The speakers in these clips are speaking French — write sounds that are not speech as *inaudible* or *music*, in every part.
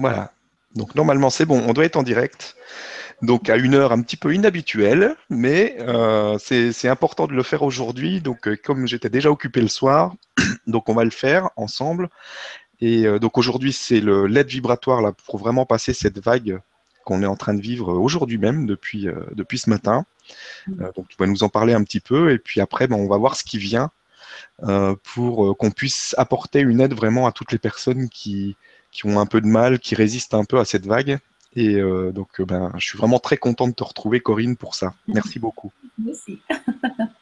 Voilà. Donc normalement c'est bon, on doit être en direct. Donc à une heure un petit peu inhabituelle, mais euh, c'est important de le faire aujourd'hui. Donc euh, comme j'étais déjà occupé le soir, *clears throat* donc on va le faire ensemble. Et euh, donc aujourd'hui c'est le LED vibratoire là pour vraiment passer cette vague qu'on est en train de vivre aujourd'hui même depuis depuis ce matin. Mmh. donc tu vas nous en parler un petit peu et puis après ben, on va voir ce qui vient pour qu'on puisse apporter une aide vraiment à toutes les personnes qui qui ont un peu de mal, qui résistent un peu à cette vague. Et euh, donc, euh, ben, je suis vraiment très content de te retrouver, Corinne, pour ça. Merci beaucoup. Merci.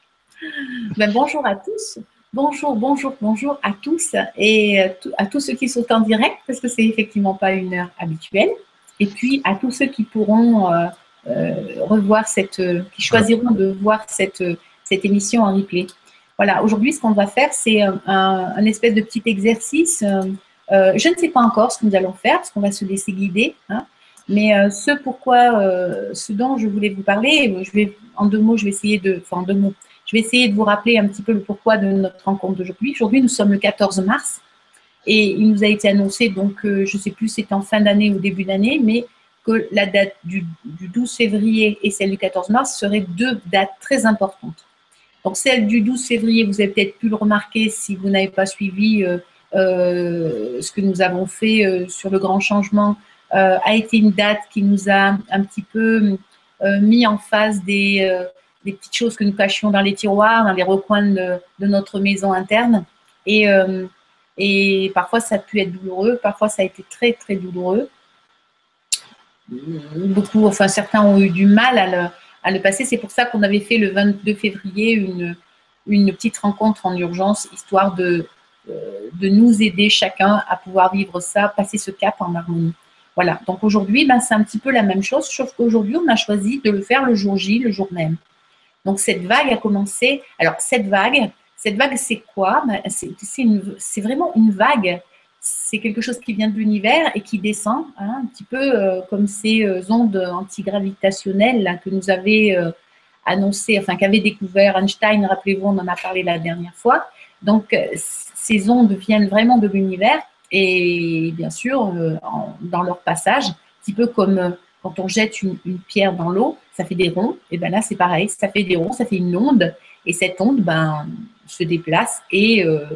*laughs* ben, bonjour à tous. Bonjour, bonjour, bonjour à tous et à tous ceux qui sont en direct, parce que c'est effectivement pas une heure habituelle. Et puis à tous ceux qui pourront euh, revoir cette, qui choisiront de voir cette, cette émission en replay. Voilà, aujourd'hui, ce qu'on va faire, c'est un, un, espèce de petit exercice euh, je ne sais pas encore ce que nous allons faire, parce qu'on va se laisser guider. Hein. mais euh, ce pourquoi, euh, ce dont je voulais vous parler, je vais, en deux mots, je vais essayer de, en deux mots, je vais essayer de vous rappeler un petit peu le pourquoi de notre rencontre d'aujourd'hui. Aujourd'hui, nous sommes le 14 mars et il nous a été annoncé, donc je ne sais plus si c'était en fin d'année ou début d'année, mais que la date du, 12 février et celle du 14 mars seraient deux dates très importantes. Donc celle du 12 février, vous avez peut-être pu le remarquer si vous n'avez pas suivi ce que nous avons fait euh, sur le grand changement euh, a été une date qui nous a un petit peu mis en face des, petites choses que nous cachions dans les tiroirs, dans les recoins de, notre maison interne. Et, parfois, ça a pu être douloureux, parfois, ça a été très, très douloureux. Beaucoup, enfin, certains ont eu du mal à le, passer. C'est pour ça qu'on avait fait le 22 février une petite rencontre en urgence, histoire de, de nous aider chacun à pouvoir vivre ça, passer ce cap en harmonie. Voilà, donc aujourd'hui, ben, c'est un petit peu la même chose, sauf qu'aujourd'hui, on a choisi de le faire le jour J, le jour même. Donc cette vague a commencé. Alors cette vague, cette vague, c'est quoi? Ben, C'est vraiment une vague. C'est quelque chose qui vient de l'univers et qui descend, hein, un petit peu euh, comme ces euh, ondes antigravitationnelles que nous avait euh, annoncé, enfin qu'avait découvert Einstein. Rappelez-vous, on en a parlé la dernière fois. Donc ces ondes viennent vraiment de l'univers et bien sûr, euh, dans leur passage, un petit peu comme euh, quand on jette une, pierre dans l'eau, ça fait des ronds, et bien là c'est pareil, ça fait des ronds, ça fait une onde, et cette onde ben, se déplace et euh,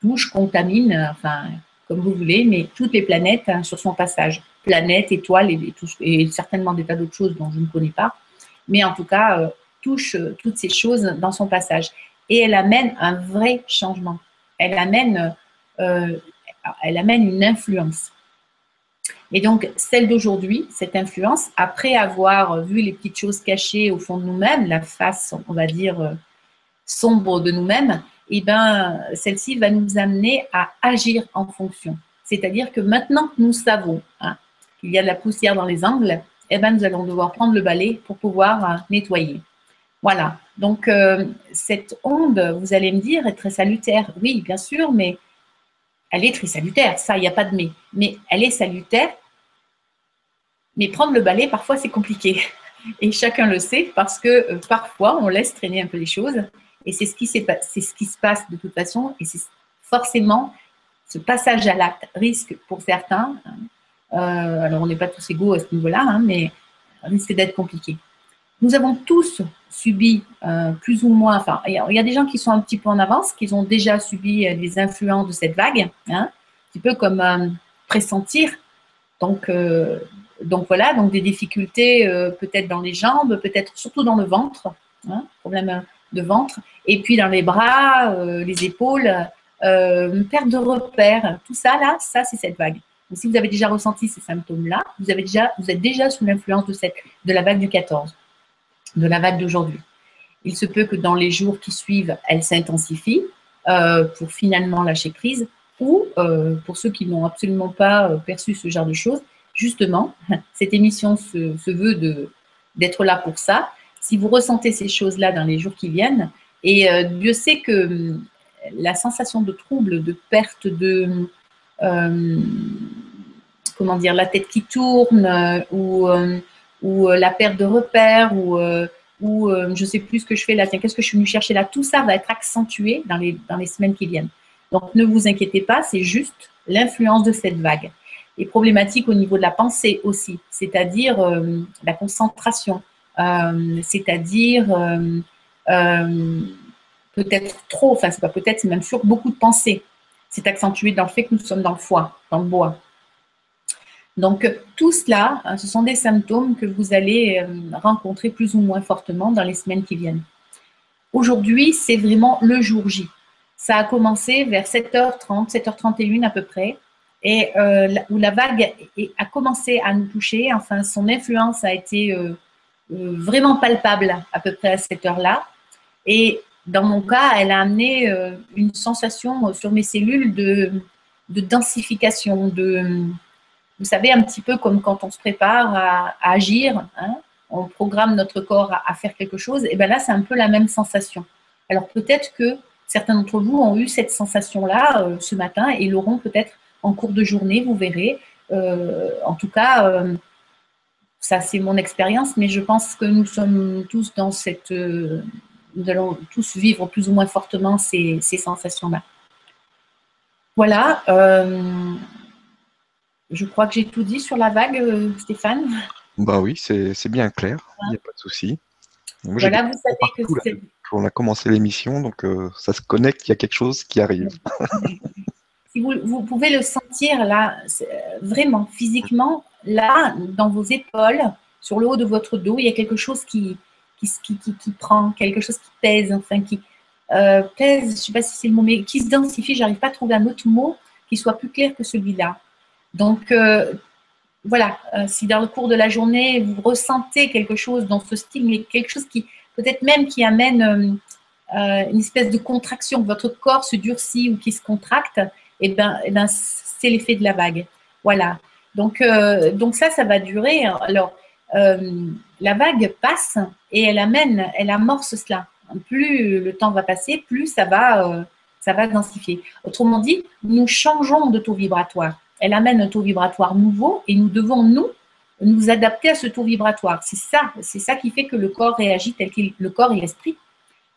touche, contamine, enfin comme vous voulez, mais toutes les planètes hein, sur son passage. Planètes, étoiles et, et, certainement des tas d'autres choses dont je ne connais pas, mais en tout cas touche toutes ces choses dans son passage. Et elle amène un vrai changement elle amène, euh, elle amène une influence. Et donc, celle d'aujourd'hui, cette influence, après avoir vu les petites choses cachées au fond de nous-mêmes, la face, on va dire, euh, sombre de nous-mêmes, eh ben, celle-ci va nous amener à agir en fonction. C'est-à-dire que maintenant que nous savons hein, qu'il y a de la poussière dans les angles, eh ben, nous allons devoir prendre le balai pour pouvoir euh, nettoyer. Voilà. Donc, euh, cette onde, vous allez me dire, est très salutaire. Oui, bien sûr, mais elle est très salutaire. Ça, il n'y a pas de mais. Mais elle est salutaire. Mais prendre le balai, parfois, c'est compliqué. *laughs* Et chacun le sait parce que euh, parfois, on laisse traîner un peu les choses. Et c'est ce, qui se passe de toute façon. Et c'est forcément ce passage à l'acte risque pour certains. Hein. Euh, alors, on n'est pas tous égaux à ce niveau-là, hein, mais risque d'être compliqué. Nous avons tous subi euh, plus ou moins, enfin, il y, a des gens qui sont un petit peu en avance, qui ont déjà subi euh, les influences de cette vague, hein, un petit peu comme euh, pressentir. Donc, donc voilà, donc des difficultés peut-être dans les jambes, peut-être surtout dans le ventre, hein, problème de ventre, et puis dans les bras, les épaules, perte de repères, tout ça là, ça c'est cette vague. Donc, si vous avez déjà ressenti ces symptômes-là, vous, vous êtes déjà sous l'influence de, de la vague du 14 de la vague d'aujourd'hui. Il se peut que dans les jours qui suivent, elle s'intensifie euh, pour finalement lâcher prise ou euh, pour ceux qui n'ont absolument pas euh, perçu ce genre de choses, justement, *laughs* cette émission se, veut d'être là pour ça. Si vous ressentez ces choses-là dans les jours qui viennent, et Dieu sait que la sensation de trouble, de perte de, comment dire, la tête qui tourne ou ou euh, la perte de repères, ou, euh, euh, je ne sais plus ce que je fais là, tiens, qu'est-ce que je suis venu chercher là, tout ça va être accentué dans les, semaines qui viennent. Donc ne vous inquiétez pas, c'est juste l'influence de cette vague. et problématique au niveau de la pensée aussi, c'est-à-dire la concentration, c'est-à-dire peut-être trop, enfin c'est pas peut-être, c'est même sûr, beaucoup de pensées. C'est accentué dans le fait que nous sommes dans le foie, dans le bois. Donc tout cela, hein, ce sont des symptômes que vous allez rencontrer plus ou moins fortement dans les semaines qui viennent. Aujourd'hui, c'est vraiment le jour J. Ça a commencé vers 7h30, 7h31 à peu près, et euh, où la vague a commencé à nous toucher. Enfin, son influence a été euh, euh, vraiment palpable à peu près à cette heure-là. Et dans mon cas, elle a amené une sensation sur mes cellules de, densification, de, vous savez, un petit peu comme quand on se prépare à, agir. Hein on programme notre corps à, faire quelque chose, et bien là, c'est un peu la même sensation. Alors peut-être que certains d'entre vous ont eu cette sensation-là euh, ce matin et l'auront peut-être en cours de journée, vous verrez. Euh, en tout cas, euh, ça c'est mon expérience, mais je pense que nous sommes tous dans cette... nous allons tous vivre plus ou moins fortement ces, ces sensations-là. Voilà. Je crois que j'ai tout dit sur la vague, Stéphane. Bah oui, c'est bien clair, il n'y a pas de souci. Voilà, vous savez que c'est. On a commencé l'émission, donc euh, ça se connecte, il y a quelque chose qui arrive. si vous, vous, pouvez le sentir là, vraiment, physiquement, là, dans vos épaules, sur le haut de votre dos, il y a quelque chose qui, qui, qui, qui prend, quelque chose qui pèse, enfin, qui euh, pèse, je ne sais pas si c'est le mot, mais qui se densifie, j'arrive pas à trouver un autre mot qui soit plus clair que celui-là. Donc, euh, voilà, euh, si dans le cours de la journée, vous ressentez quelque chose dans ce style, quelque chose qui, peut-être même qui amène euh, une espèce de contraction, votre corps se durcit ou qui se contracte, et eh ben, eh ben c'est l'effet de la vague. Voilà. Donc, donc ça, ça va durer. Alors, la vague passe et elle amène, elle amorce cela. Plus le temps va passer, plus ça va, ça va densifier. Autrement dit, nous changeons de taux vibratoire elle amène un taux vibratoire nouveau et nous devons, nous, nous adapter à ce taux vibratoire. C'est ça, c'est ça qui fait que le corps réagit tel qu'il, le corps et l'esprit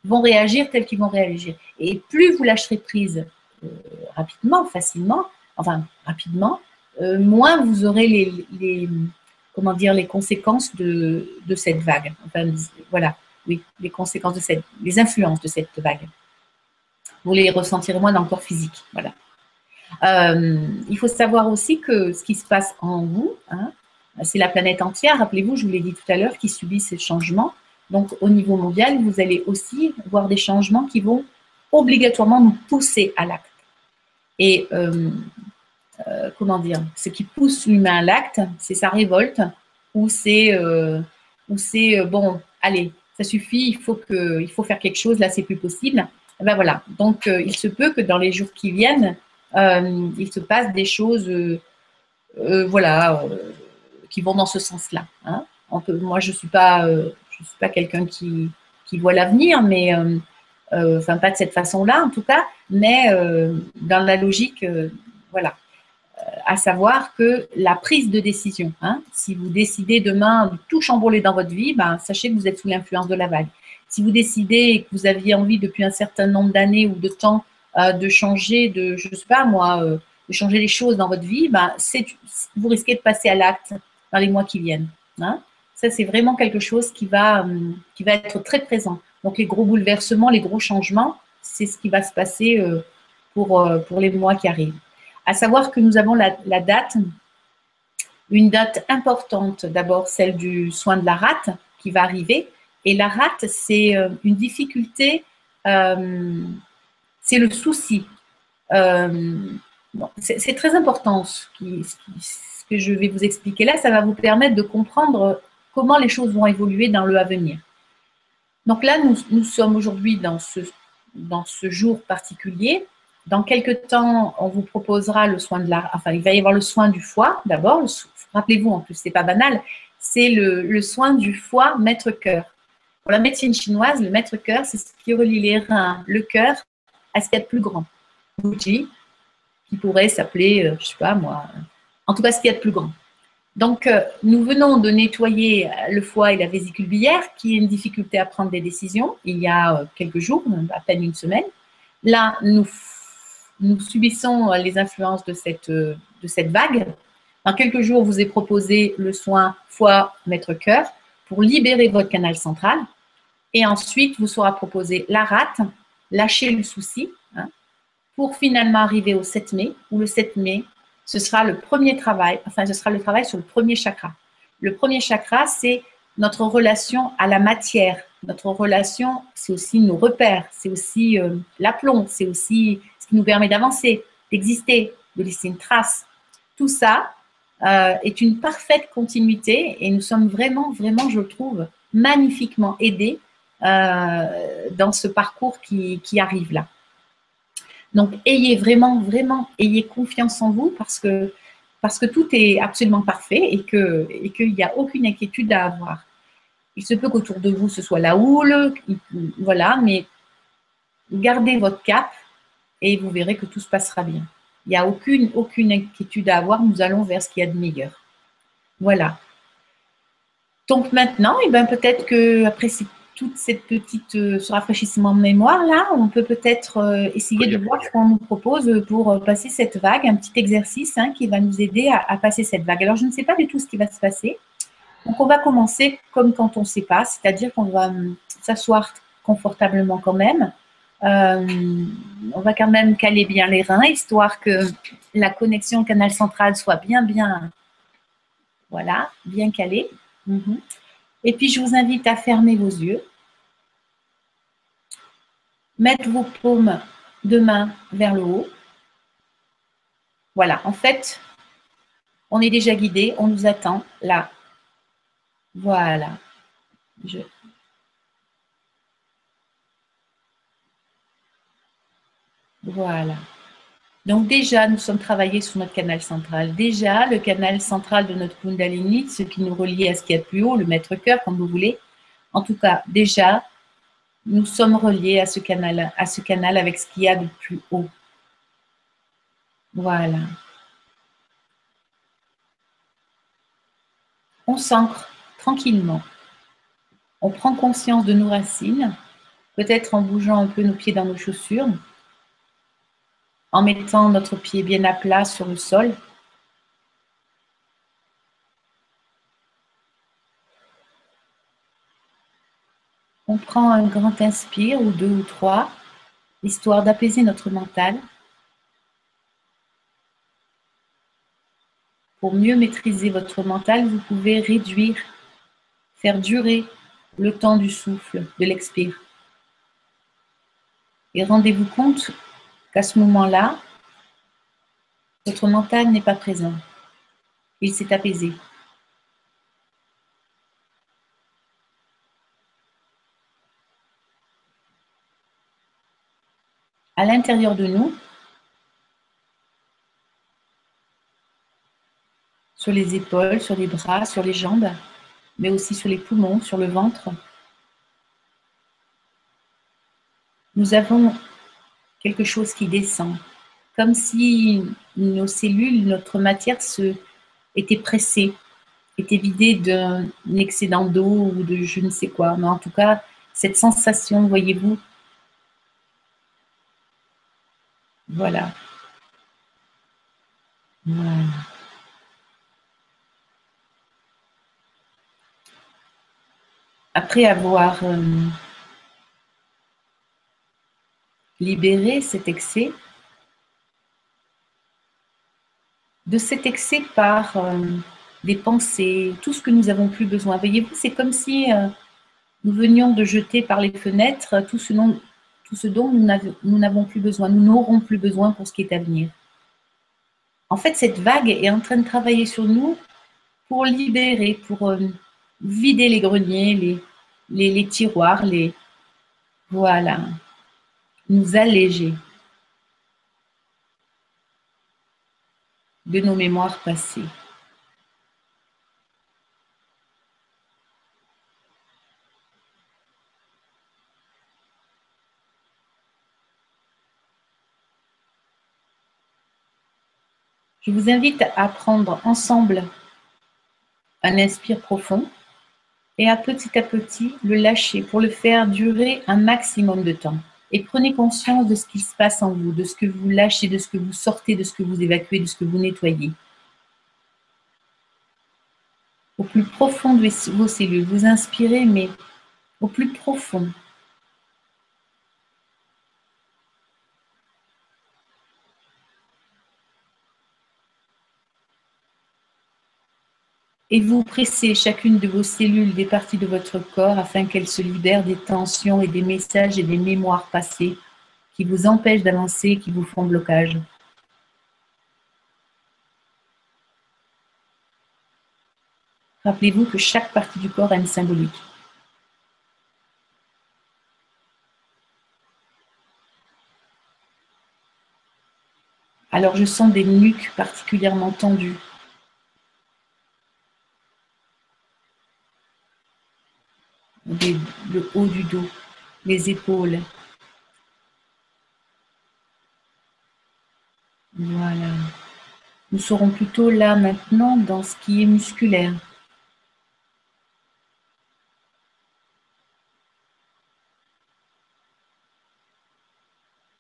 vont réagir tel qu'ils vont réagir. Et plus vous lâcherez prise euh, rapidement, facilement, enfin rapidement, euh, moins vous aurez les, comment dire, les conséquences de, de cette vague. Enfin, voilà, oui, les conséquences de cette, les influences de cette vague. Vous les ressentirez moins dans le corps physique. Voilà. Euh, il faut savoir aussi que ce qui se passe en vous, hein, c'est la planète entière, rappelez-vous, je vous l'ai dit tout à l'heure, qui subit ces changements. Donc au niveau mondial, vous allez aussi voir des changements qui vont obligatoirement nous pousser à l'acte. Et euh, euh, comment dire, ce qui pousse l'humain à l'acte, c'est sa révolte, ou c'est, bon, allez, ça suffit, il faut, que, faut faire quelque chose, là c'est plus possible. ben voilà, donc il se peut que dans les jours qui viennent, euh, il se passe des choses, euh, euh, voilà, qui vont dans ce sens-là. Hein. moi, je ne suis pas, pas quelqu'un qui, voit l'avenir, mais enfin pas de cette façon-là en tout cas, mais dans la logique, voilà, à savoir que la prise de décision, hein, si vous décidez demain de tout chambouler dans votre vie, ben, sachez que vous êtes sous l'influence de la vague. Si vous décidez que vous aviez envie depuis un certain nombre d'années ou de temps de changer, de, je sais pas moi, euh, changer les choses dans votre vie, ben, vous risquez de passer à l'acte dans les mois qui viennent. Hein. Ça, c'est vraiment quelque chose qui va, hum, qui va être très présent. Donc, les gros bouleversements, les gros changements, c'est ce qui va se passer euh, pour, pour les mois qui arrivent. À savoir que nous avons la date, une date importante, d'abord celle du soin de la rate qui va arriver. Et la rate, c'est une difficulté c'est le souci. Euh, c'est très important ce, que je vais vous expliquer là. Ça va vous permettre de comprendre comment les choses vont évoluer dans le avenir. Donc là, nous, sommes aujourd'hui dans ce, dans ce jour particulier. Dans quelques temps, on vous proposera le soin de la... Enfin, il va y avoir le soin du foie d'abord. Rappelez-vous, en plus, c'est pas banal. C'est le, le, soin du foie maître-cœur. Pour la médecine chinoise, le maître-cœur, c'est ce qui relie les reins, le cœur à ce qu'il y a de plus grand. Outil qui pourrait s'appeler, euh, je ne sais pas moi, en tout cas ce qu'il y a de plus grand? Donc, euh, nous venons de nettoyer le foie et la vésicule biliaire, qui est une difficulté à prendre des décisions, il y a euh, quelques jours, à peine une semaine. Là, nous, nous subissons les influences de cette, de cette vague. Dans quelques jours, vous est proposé le soin foie maître cœur pour libérer votre canal central. Et ensuite, vous sera proposé la rate, lâcher le souci, hein, pour finalement arriver au 7 mai, où le 7 mai, ce sera le premier travail, enfin, ce sera le travail sur le premier chakra. Le premier chakra, c'est notre relation à la matière. Notre relation, c'est aussi nos repères, c'est aussi euh, l'aplomb, c'est aussi ce qui nous permet d'avancer, d'exister, de laisser une trace. Tout ça euh, est une parfaite continuité et nous sommes vraiment, vraiment, je trouve, magnifiquement aidés dans ce parcours qui, arrive là. Donc, ayez vraiment, vraiment, ayez confiance en vous parce que, parce que tout est absolument parfait et qu'il et n'y a aucune inquiétude à avoir. Il se peut qu'autour de vous, ce soit la houle, voilà, mais gardez votre cap et vous verrez que tout se passera bien. Il n'y a aucune, aucune inquiétude à avoir, nous allons vers ce qu'il y a de meilleur. Voilà. Donc maintenant, eh ben, peut-être que après toute cette petite euh, ce rafraîchissement de mémoire là, on peut peut-être euh, essayer de voir ce qu'on nous propose pour euh, passer cette vague, un petit exercice hein, qui va nous aider à, à, passer cette vague. Alors je ne sais pas du tout ce qui va se passer. Donc on va commencer comme quand on ne sait pas, c'est-à-dire qu'on va hum, s'asseoir confortablement quand même. Euh, on va quand même caler bien les reins, histoire que la connexion au canal central soit bien, bien, voilà, bien calée. Mhm. Et puis, je vous invite à fermer vos yeux. Mettre vos paumes de main vers le haut. Voilà, en fait, on est déjà guidé, on nous attend là. Voilà. Voilà. Donc déjà, nous sommes travaillés sur notre canal central. Déjà, le canal central de notre Kundalini, ce qui nous relie à ce qu'il y a de plus haut, le maître cœur, comme vous voulez. En tout cas, déjà, nous sommes reliés à ce canal, à ce canal avec ce qu'il y a de plus haut. Voilà. On s'ancre tranquillement. On prend conscience de nos racines, peut-être en bougeant un peu nos pieds dans nos chaussures, en mettant notre pied bien à plat sur le sol. On prend un grand inspire ou deux ou trois, histoire d'apaiser notre mental. Pour mieux maîtriser votre mental, vous pouvez réduire, faire durer le temps du souffle, de l'expire. Et rendez-vous compte qu'à ce moment-là, votre mental n'est pas présent. Il s'est apaisé. À l'intérieur de nous, sur les épaules, sur les bras, sur les jambes, mais aussi sur les poumons, sur le ventre. Nous avons quelque chose qui descend, comme si nos cellules, notre matière se, était pressée, était vidée d'un excédent d'eau ou de je ne sais quoi. Mais en tout cas, cette sensation, voyez-vous, voilà. Voilà. Après avoir euh, libérer cet excès, de cet excès par euh, des pensées, tout ce que nous avons plus besoin. Voyez-vous, c'est comme si euh, nous venions de jeter par les fenêtres tout ce dont, nous n'avons plus besoin, nous n'aurons plus besoin pour ce qui est à venir. En fait, cette vague est en train de travailler sur nous pour libérer, pour euh, vider les greniers, les tiroirs, les... Voilà nous alléger de nos mémoires passées. Je vous invite à prendre ensemble un inspire profond et à petit à petit le lâcher pour le faire durer un maximum de temps et prenez conscience de ce qui se passe en vous, de ce que vous lâchez, de ce que vous sortez, de ce que vous évacuez, de ce que vous nettoyez. Au plus profond de vos cellules, vous inspirez, mais au plus profond, Et vous pressez chacune de vos cellules des parties de votre corps afin qu'elles se libèrent des tensions et des messages et des mémoires passées qui vous empêchent d'avancer, qui vous font blocage. Rappelez-vous que chaque partie du corps a une symbolique. Alors je sens des nuques particulièrement tendues. Le haut du dos, les épaules. Voilà. Nous serons plutôt là maintenant dans ce qui est musculaire.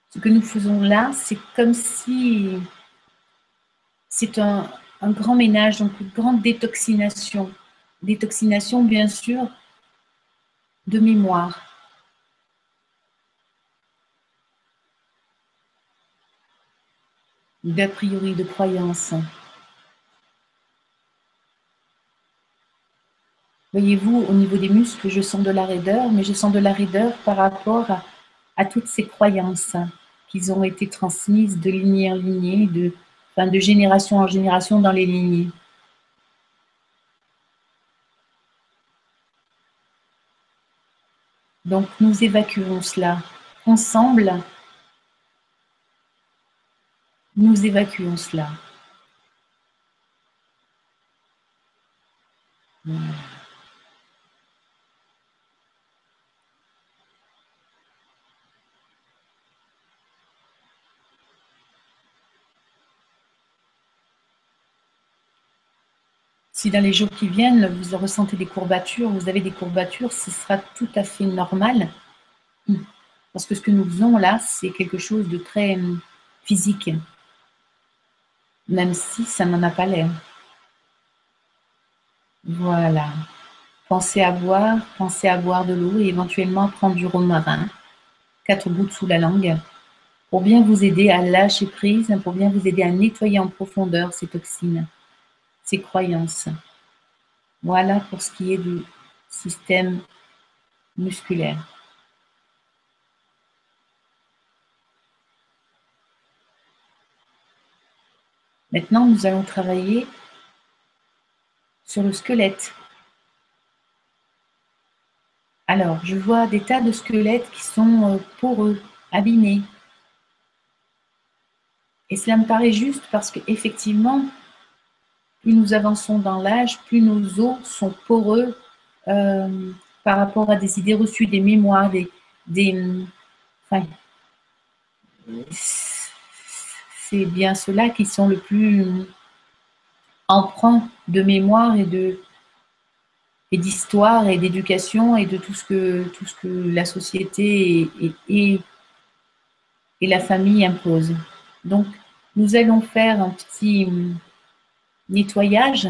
Ce que nous faisons là, c'est comme si c'est un, grand ménage, donc une grande détoxination. Détoxination, bien sûr, de mémoire. D'a priori, de croyance. Voyez-vous, au niveau des muscles, je sens de la raideur, mais je sens de la raideur par rapport à, toutes ces croyances qu'ils ont été transmises de lignée en lignée, de, de génération en génération dans les lignées. Donc nous évacuons cela ensemble. Nous évacuons cela. Si dans les jours qui viennent, vous ressentez des courbatures, vous avez des courbatures, ce sera tout à fait normal. Parce que ce que nous faisons là, c'est quelque chose de très hum, physique. Même si ça n'en a pas l'air. Voilà. Pensez à boire, pensez à boire de l'eau et éventuellement prendre du romarin, quatre gouttes sous la langue, pour bien vous aider à lâcher prise, pour bien vous aider à nettoyer en profondeur ces toxines ses croyances. Voilà pour ce qui est du système musculaire. Maintenant, nous allons travailler sur le squelette. Alors, je vois des tas de squelettes qui sont euh, poreux, abîmés. Et cela me paraît juste parce qu'effectivement, plus nous avançons dans l'âge, plus nos os sont poreux euh, par rapport à des idées reçues, des mémoires, des, enfin, c'est bien ceux-là qui sont le plus emprunts de mémoire et de et d'histoire et d'éducation et de tout ce que tout ce que la société et, et, et la famille imposent. Donc, nous allons faire un petit nettoyage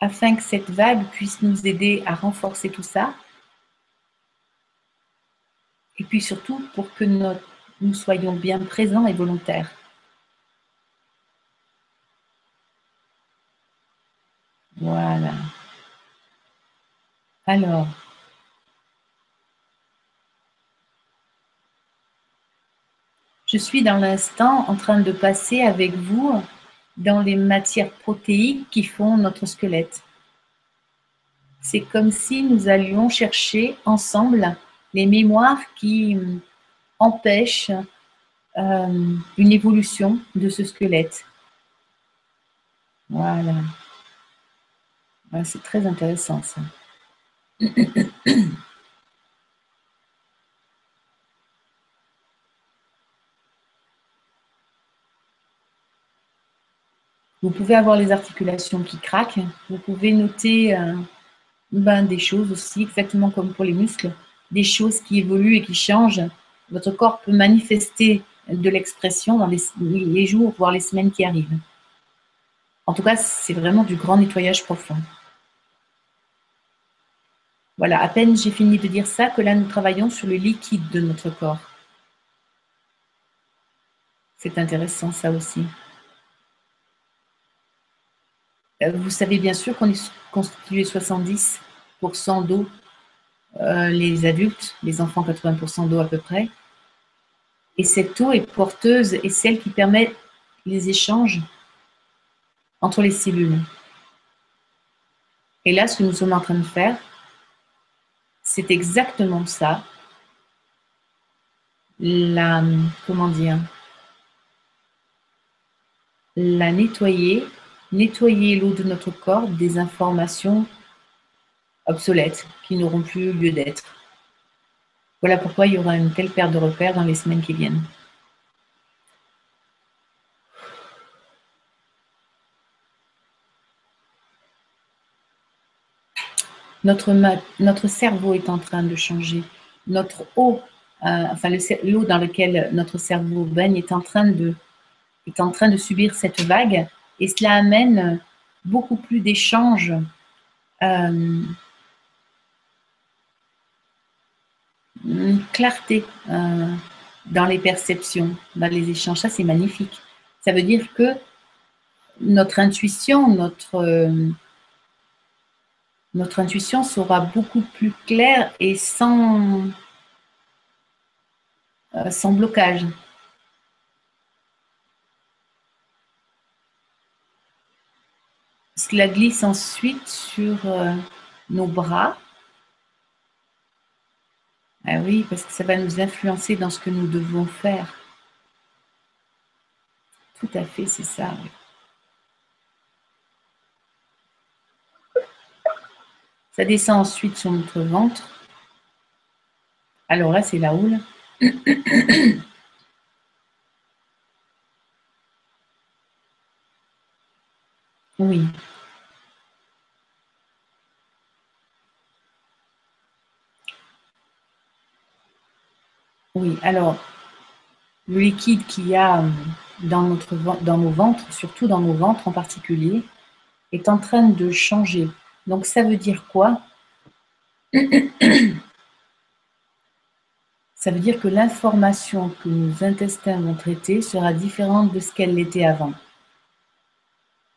afin que cette vague puisse nous aider à renforcer tout ça. Et puis surtout pour que nous soyons bien présents et volontaires. Voilà. Alors, Je suis dans l'instant en train de passer avec vous dans les matières protéiques qui font notre squelette. C'est comme si nous allions chercher ensemble les mémoires qui empêchent euh, une évolution de ce squelette. Voilà. C'est très intéressant ça. *clears throat* Vous pouvez avoir les articulations qui craquent. Vous pouvez noter euh, ben, des choses aussi, exactement comme pour les muscles, des choses qui évoluent et qui changent. Votre corps peut manifester de l'expression dans les, les, jours, voire les semaines qui arrivent. En tout cas, c'est vraiment du grand nettoyage profond. Voilà, à peine j'ai fini de dire ça que là, nous travaillons sur le liquide de notre corps. C'est intéressant ça aussi. Euh, vous savez bien sûr qu'on est constitué 70% d'eau, euh, les adultes, les enfants 80% d'eau à peu près. Et cette eau est porteuse et celle qui permet les échanges entre les cellules. Et là, ce que nous sommes en train de faire, c'est exactement ça. La, comment dire, la nettoyer, nettoyer l'eau de notre corps des informations obsolètes qui n'auront plus lieu d'être. Voilà pourquoi il y aura une telle perte de repères dans les semaines qui viennent. Notre, cerveau est en train de changer. Notre eau, euh, enfin l'eau dans laquelle notre cerveau baigne est en train de subir cette vague et cela amène beaucoup plus d'échanges. Euh, une clarté euh, dans les perceptions, dans les échanges. Ça, c'est magnifique. Ça veut dire que notre intuition, notre, notre intuition sera beaucoup plus claire et sans, euh, sans blocage. Cela glisse ensuite sur euh, nos bras. Ah oui, parce que ça va nous influencer dans ce que nous devons faire. Tout à fait, c'est ça. Ça descend ensuite sur notre ventre. Alors là, c'est la houle. *coughs* Oui. Oui, alors, le liquide qu'il y a euh, dans, nos ventres, surtout dans nos ventres en particulier, est en train de changer donc ça veut dire quoi? *coughs* Ça veut dire que l'information que nos intestins vont traiter sera différente de ce qu'elle l'était avant.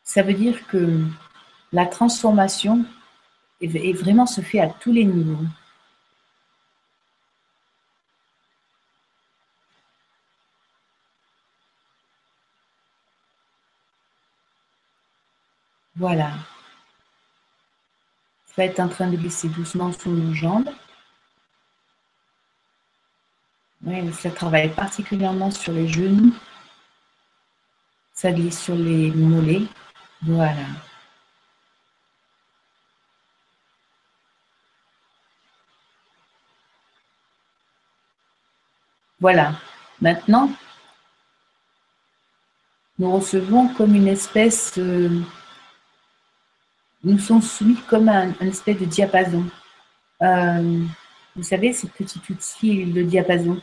Ça veut dire que la transformation est vraiment se fait à tous les niveaux. Voilà va être en train de glisser doucement sous nos jambes. ça travaille particulièrement sur les genoux. Ça glisse sur les mollets. Voilà. Voilà. Maintenant, nous recevons comme une espèce nous sommes soumis comme un, espèce de diapason. Euh, vous savez, ce petit outil, le diapason,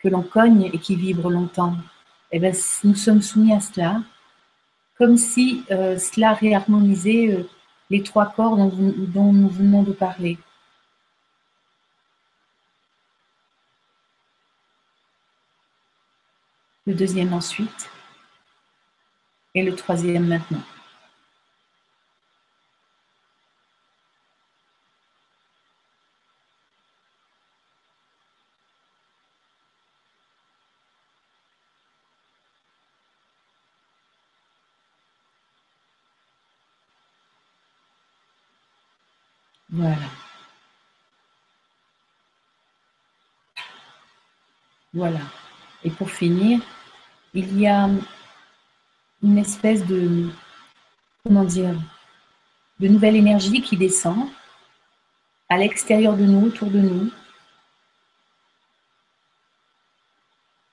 que l'on cogne et qui vibre longtemps. Eh bien, nous sommes soumis à cela, comme si euh, cela réharmonisait euh, les trois corps dont nous venons de parler. Le deuxième ensuite, et le troisième maintenant. Voilà. Voilà. Et pour finir, il y a une espèce de, comment dire, de nouvelle énergie qui descend à l'extérieur de nous, autour de nous,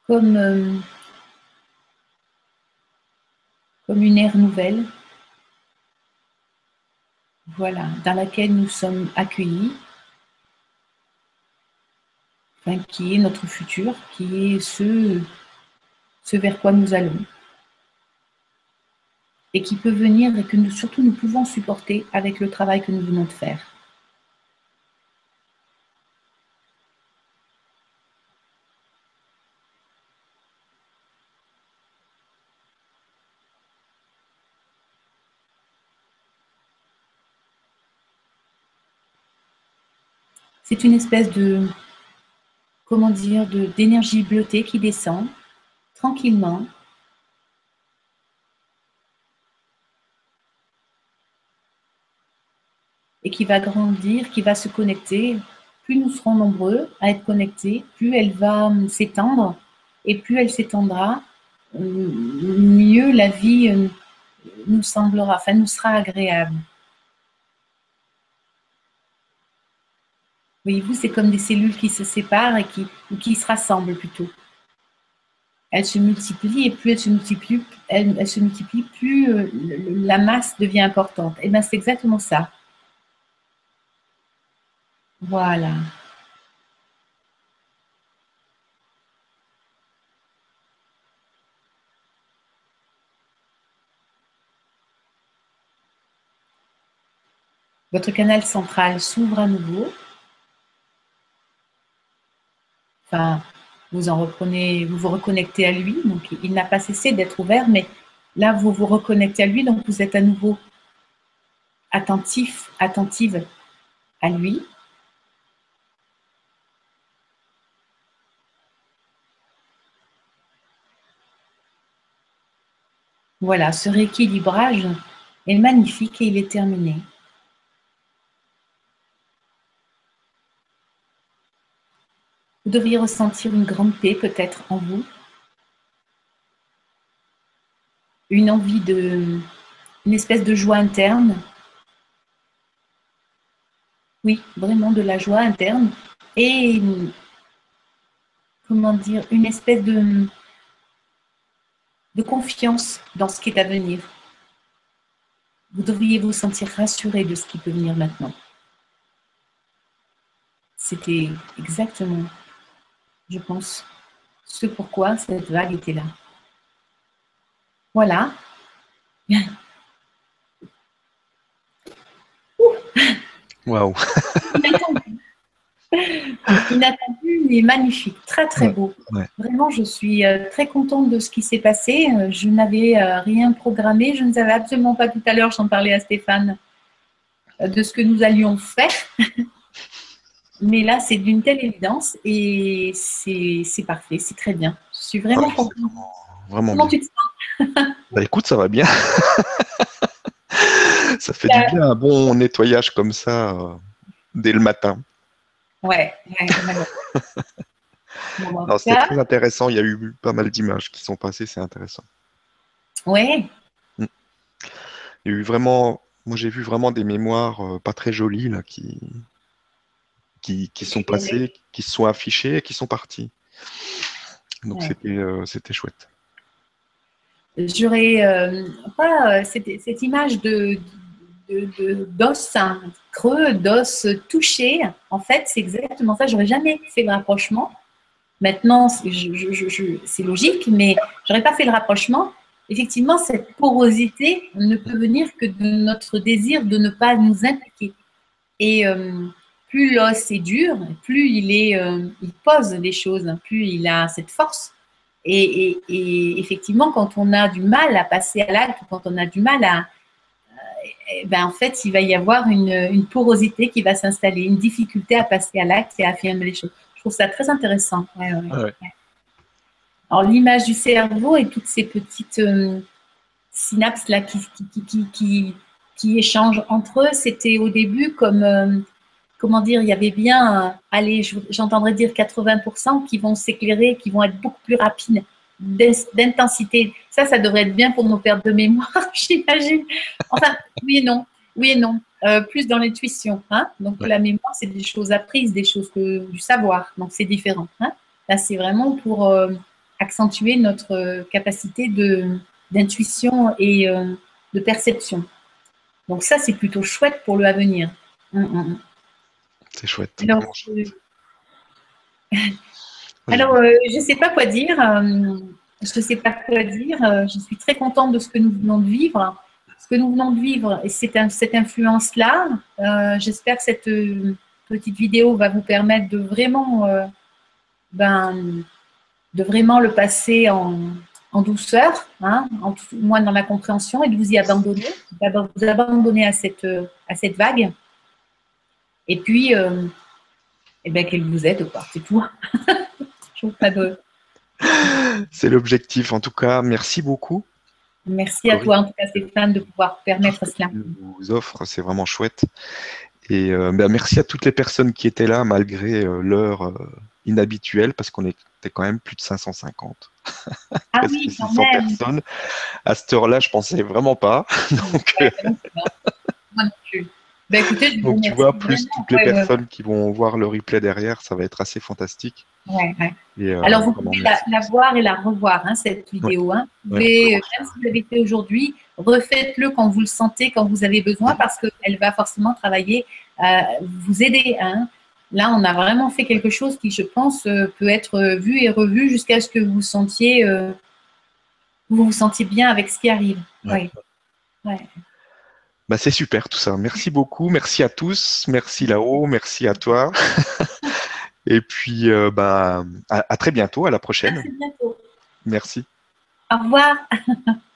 comme, euh, comme une ère nouvelle. Voilà, dans laquelle nous sommes accueillis, qui est notre futur, qui est ce, vers quoi nous allons. et qui peut venir et que nous, surtout nous pouvons supporter avec le travail que nous venons de faire. C'est une espèce de, comment dire, d'énergie bleutée qui descend tranquillement. Et qui va grandir, qui va se connecter. Plus nous serons nombreux à être connectés, plus elle va s'étendre. Et plus elle s'étendra, mieux la vie euh, nous semblera, enfin nous sera agréable. Voyez-vous, c'est comme des cellules qui se séparent et qui, ou qui se rassemblent plutôt. Elles se multiplient et plus elles se multiplient, plus euh, la masse devient importante. Et eh bien, c'est exactement ça. Voilà. Votre canal central s'ouvre à nouveau. Vous en reprenez, vous vous reconnectez à lui. Donc, il n'a pas cessé d'être ouvert, mais là, vous vous reconnectez à lui, donc vous êtes à nouveau attentif, attentive à lui. Voilà, ce rééquilibrage est magnifique et il est terminé. Vous devriez ressentir une grande paix peut-être en vous. Une envie de, une espèce de joie interne. Oui, vraiment de la joie interne. Et, comment dire, une espèce de, de confiance dans ce qui est à venir. Vous devriez vous sentir rassuré de ce qui peut venir maintenant. C'était exactement je pense, ce pourquoi cette vague était là. Voilà. *laughs* Waouh. Inattendu. mais magnifique, très très beau. Vraiment, je suis euh, très contente de ce qui s'est passé. Euh, je n'avais euh, rien programmé, je ne savais absolument pas tout à l'heure, j'en parlais à Stéphane, de ce que nous allions faire. *laughs* Mais là, c'est d'une telle évidence et c'est parfait, c'est très bien. Je suis vraiment contente. Vraiment Comment tu te sens? Bah, Écoute, ça va bien. *laughs* ça fait du bien un bon nettoyage comme ça euh, dès le matin. Ouais, ouais C'était *laughs* très intéressant. Il y a eu pas mal d'images qui sont passées, c'est intéressant. Ouais. Mm. Il y a eu vraiment, moi j'ai vu vraiment des mémoires euh, pas très jolies là qui, qui, sont passés, qui se sont affichés et qui sont partis. Donc euh, c'était chouette. J'aurais euh, pas euh, cette, image de d'os hein, creux, d'os touché. En fait, c'est exactement ça. J'aurais jamais fait le rapprochement. Maintenant, c'est logique, mais j'aurais pas fait le rapprochement. Effectivement, cette porosité ne peut venir que de notre désir de ne pas nous impliquer. Et plus l'os est dur, plus il, est, euh, il pose des choses, plus il a cette force. Et, effectivement, quand on a du mal à passer à l'acte, quand on a du mal à, euh, ben en fait, il va y avoir une, porosité qui va s'installer, une difficulté à passer à l'acte et à affirmer les choses. Je trouve ça très intéressant. Alors, l'image du cerveau et toutes ces petites euh, synapses là qui, qui, qui, qui, échangent entre eux, c'était au début comme comment dire, il y avait bien, allez, j'entendrais dire 80% qui vont s'éclairer, qui vont être beaucoup plus rapides d'intensité. Ça, ça devrait être bien pour nos pertes de mémoire, *laughs* j'imagine. Enfin, oui et non. Oui et non. Euh, plus dans l'intuition. Hein Donc, la mémoire, c'est des choses apprises, des choses que, du savoir. Donc, c'est différent. Hein Là, c'est vraiment pour euh, accentuer notre capacité d'intuition et euh, de perception. Donc, ça, c'est plutôt chouette pour le avenir. Hum, hum, hum. C'est chouette. *laughs* Alors, euh, je ne sais pas quoi dire. Euh, je ne sais pas quoi dire. Euh, je suis très contente de ce que nous venons de vivre. ce que nous venons de vivre et cette, cette influence-là, euh, j'espère que cette petite vidéo va vous permettre de vraiment, euh, ben, de vraiment le passer en, en douceur, hein, en tout, moins dans la compréhension, et de vous y abandonner, vous abandonner à cette, à cette vague. Et puis, eh ben, qu'elle vous aide, quoi. C'est tout. *laughs* Pas de. C'est l'objectif, en tout cas. Merci beaucoup. Merci à toi, en tout cas, Stéphane, de pouvoir permettre cela. vous offre, c'est vraiment chouette. Et euh, ben, merci à toutes les personnes qui étaient là malgré euh, l'heure euh, inhabituelle, parce qu'on était quand même plus de 550. *laughs* Ah oui, 600 personnes. À cette heure-là, je pensais vraiment pas. *laughs* Donc, bah, écoutez, Donc tu vois, plus toutes les personnes qui vont voir le replay derrière, ça va être assez fantastique. Ouais, euh, Alors vous pouvez la, voir et la revoir, hein, cette vidéo. Hein. Vous pouvez, même si vous l'avez fait aujourd'hui, refaites-le quand vous le sentez, quand vous avez besoin, parce qu'elle va forcément travailler, euh, vous aider. Hein. Là, on a vraiment fait quelque chose qui, je pense, euh, peut être vu et revu jusqu'à ce que vous sentiez, vous vous sentiez bien avec ce qui arrive. Ouais. Bah, c'est super tout ça. Merci beaucoup. Merci à tous. Merci là-haut. Merci à toi. *laughs* Et puis, euh, bah, à, à, très bientôt. À la prochaine. À très bientôt. Merci. Au revoir. *laughs*